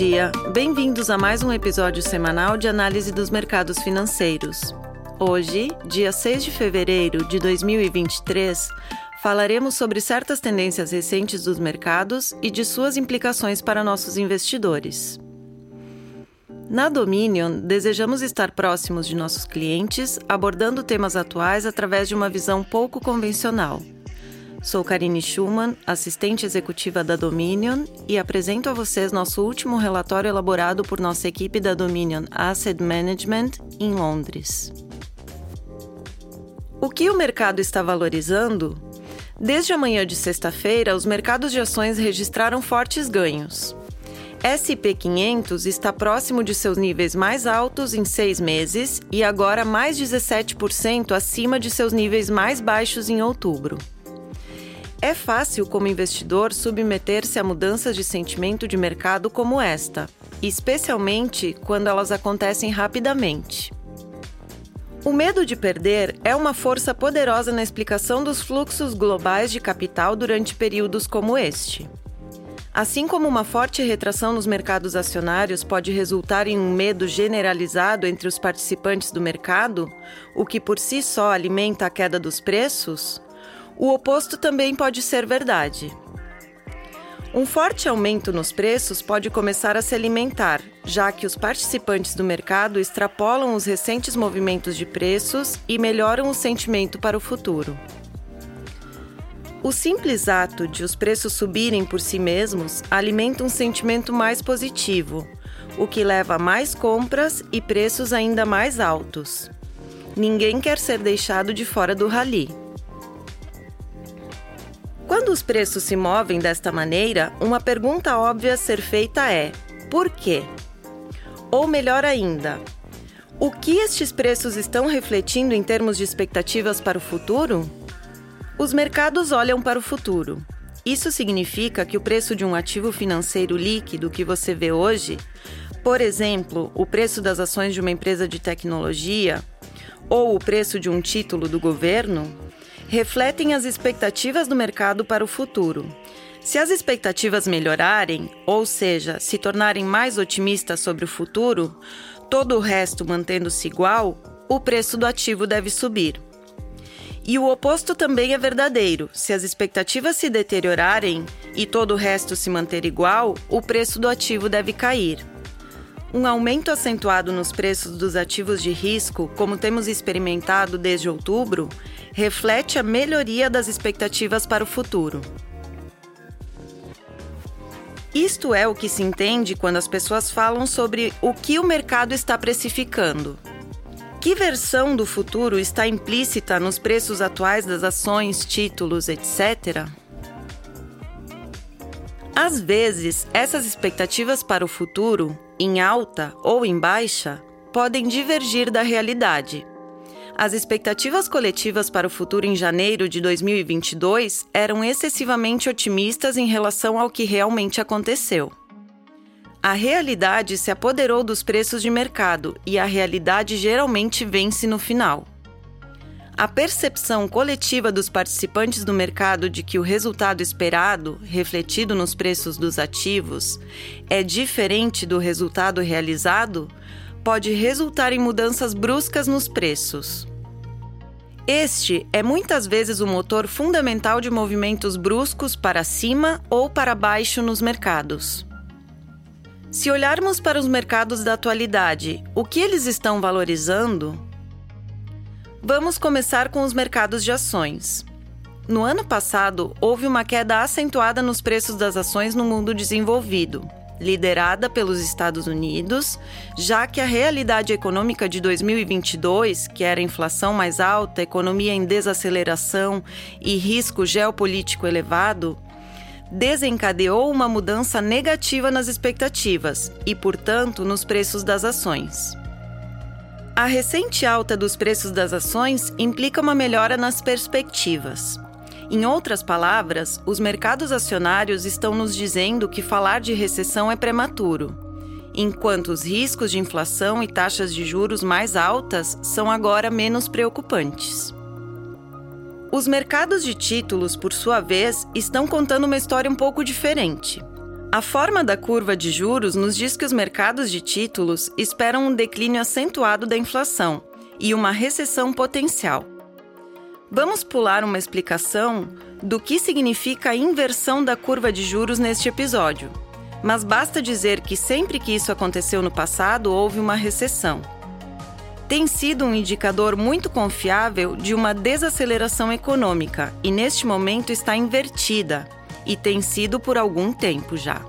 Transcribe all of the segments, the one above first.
dia, bem-vindos a mais um episódio semanal de análise dos mercados financeiros. Hoje, dia 6 de fevereiro de 2023, falaremos sobre certas tendências recentes dos mercados e de suas implicações para nossos investidores. Na Dominion, desejamos estar próximos de nossos clientes, abordando temas atuais através de uma visão pouco convencional. Sou Karine Schumann, assistente executiva da Dominion, e apresento a vocês nosso último relatório elaborado por nossa equipe da Dominion Asset Management em Londres. O que o mercado está valorizando? Desde a manhã de sexta-feira, os mercados de ações registraram fortes ganhos. SP 500 está próximo de seus níveis mais altos em seis meses e agora mais 17% acima de seus níveis mais baixos em outubro. É fácil, como investidor, submeter-se a mudanças de sentimento de mercado como esta, especialmente quando elas acontecem rapidamente. O medo de perder é uma força poderosa na explicação dos fluxos globais de capital durante períodos como este. Assim como uma forte retração nos mercados acionários pode resultar em um medo generalizado entre os participantes do mercado, o que por si só alimenta a queda dos preços, o oposto também pode ser verdade. Um forte aumento nos preços pode começar a se alimentar, já que os participantes do mercado extrapolam os recentes movimentos de preços e melhoram o sentimento para o futuro. O simples ato de os preços subirem por si mesmos alimenta um sentimento mais positivo, o que leva a mais compras e preços ainda mais altos. Ninguém quer ser deixado de fora do rally. Quando os preços se movem desta maneira, uma pergunta óbvia a ser feita é: por quê? Ou melhor ainda, o que estes preços estão refletindo em termos de expectativas para o futuro? Os mercados olham para o futuro. Isso significa que o preço de um ativo financeiro líquido que você vê hoje, por exemplo, o preço das ações de uma empresa de tecnologia ou o preço de um título do governo, refletem as expectativas do mercado para o futuro. Se as expectativas melhorarem, ou seja, se tornarem mais otimistas sobre o futuro, todo o resto mantendo-se igual, o preço do ativo deve subir. E o oposto também é verdadeiro. Se as expectativas se deteriorarem e todo o resto se manter igual, o preço do ativo deve cair. Um aumento acentuado nos preços dos ativos de risco, como temos experimentado desde outubro, reflete a melhoria das expectativas para o futuro. Isto é o que se entende quando as pessoas falam sobre o que o mercado está precificando. Que versão do futuro está implícita nos preços atuais das ações, títulos, etc? Às vezes, essas expectativas para o futuro, em alta ou em baixa, podem divergir da realidade. As expectativas coletivas para o futuro em janeiro de 2022 eram excessivamente otimistas em relação ao que realmente aconteceu. A realidade se apoderou dos preços de mercado e a realidade geralmente vence no final. A percepção coletiva dos participantes do mercado de que o resultado esperado, refletido nos preços dos ativos, é diferente do resultado realizado, pode resultar em mudanças bruscas nos preços. Este é muitas vezes o motor fundamental de movimentos bruscos para cima ou para baixo nos mercados. Se olharmos para os mercados da atualidade, o que eles estão valorizando, Vamos começar com os mercados de ações. No ano passado, houve uma queda acentuada nos preços das ações no mundo desenvolvido, liderada pelos Estados Unidos, já que a realidade econômica de 2022, que era inflação mais alta, economia em desaceleração e risco geopolítico elevado, desencadeou uma mudança negativa nas expectativas e, portanto, nos preços das ações. A recente alta dos preços das ações implica uma melhora nas perspectivas. Em outras palavras, os mercados acionários estão nos dizendo que falar de recessão é prematuro, enquanto os riscos de inflação e taxas de juros mais altas são agora menos preocupantes. Os mercados de títulos, por sua vez, estão contando uma história um pouco diferente. A forma da curva de juros nos diz que os mercados de títulos esperam um declínio acentuado da inflação e uma recessão potencial. Vamos pular uma explicação do que significa a inversão da curva de juros neste episódio. Mas basta dizer que sempre que isso aconteceu no passado, houve uma recessão. Tem sido um indicador muito confiável de uma desaceleração econômica e neste momento está invertida, e tem sido por algum tempo já.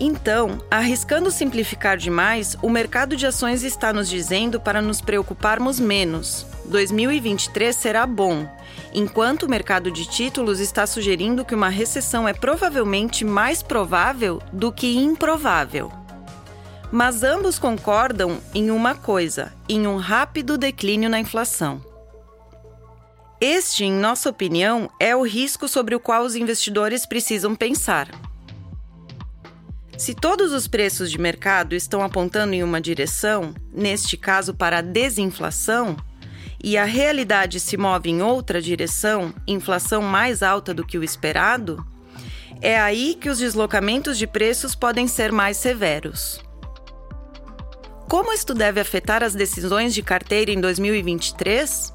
Então, arriscando simplificar demais, o mercado de ações está nos dizendo para nos preocuparmos menos. 2023 será bom, enquanto o mercado de títulos está sugerindo que uma recessão é provavelmente mais provável do que improvável. Mas ambos concordam em uma coisa: em um rápido declínio na inflação. Este, em nossa opinião, é o risco sobre o qual os investidores precisam pensar. Se todos os preços de mercado estão apontando em uma direção, neste caso para a desinflação, e a realidade se move em outra direção, inflação mais alta do que o esperado, é aí que os deslocamentos de preços podem ser mais severos. Como isto deve afetar as decisões de carteira em 2023?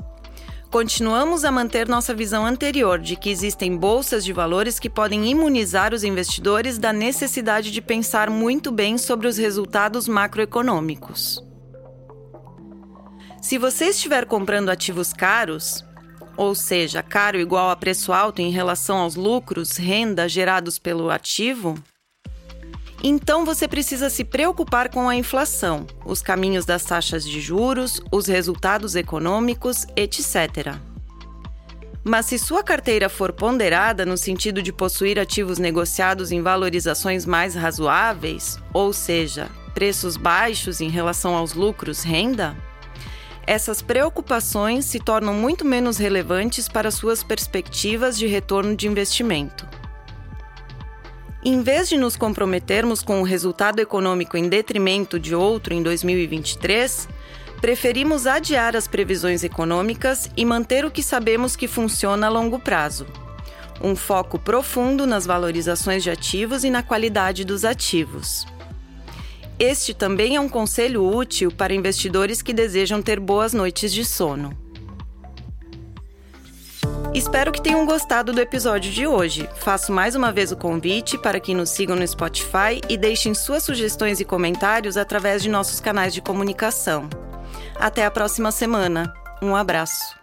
Continuamos a manter nossa visão anterior de que existem bolsas de valores que podem imunizar os investidores da necessidade de pensar muito bem sobre os resultados macroeconômicos. Se você estiver comprando ativos caros, ou seja, caro igual a preço alto em relação aos lucros, renda gerados pelo ativo, então você precisa se preocupar com a inflação, os caminhos das taxas de juros, os resultados econômicos, etc. Mas se sua carteira for ponderada no sentido de possuir ativos negociados em valorizações mais razoáveis, ou seja, preços baixos em relação aos lucros renda, essas preocupações se tornam muito menos relevantes para suas perspectivas de retorno de investimento. Em vez de nos comprometermos com o resultado econômico em detrimento de outro em 2023, preferimos adiar as previsões econômicas e manter o que sabemos que funciona a longo prazo. Um foco profundo nas valorizações de ativos e na qualidade dos ativos. Este também é um conselho útil para investidores que desejam ter boas noites de sono. Espero que tenham gostado do episódio de hoje. Faço mais uma vez o convite para que nos sigam no Spotify e deixem suas sugestões e comentários através de nossos canais de comunicação. Até a próxima semana. Um abraço.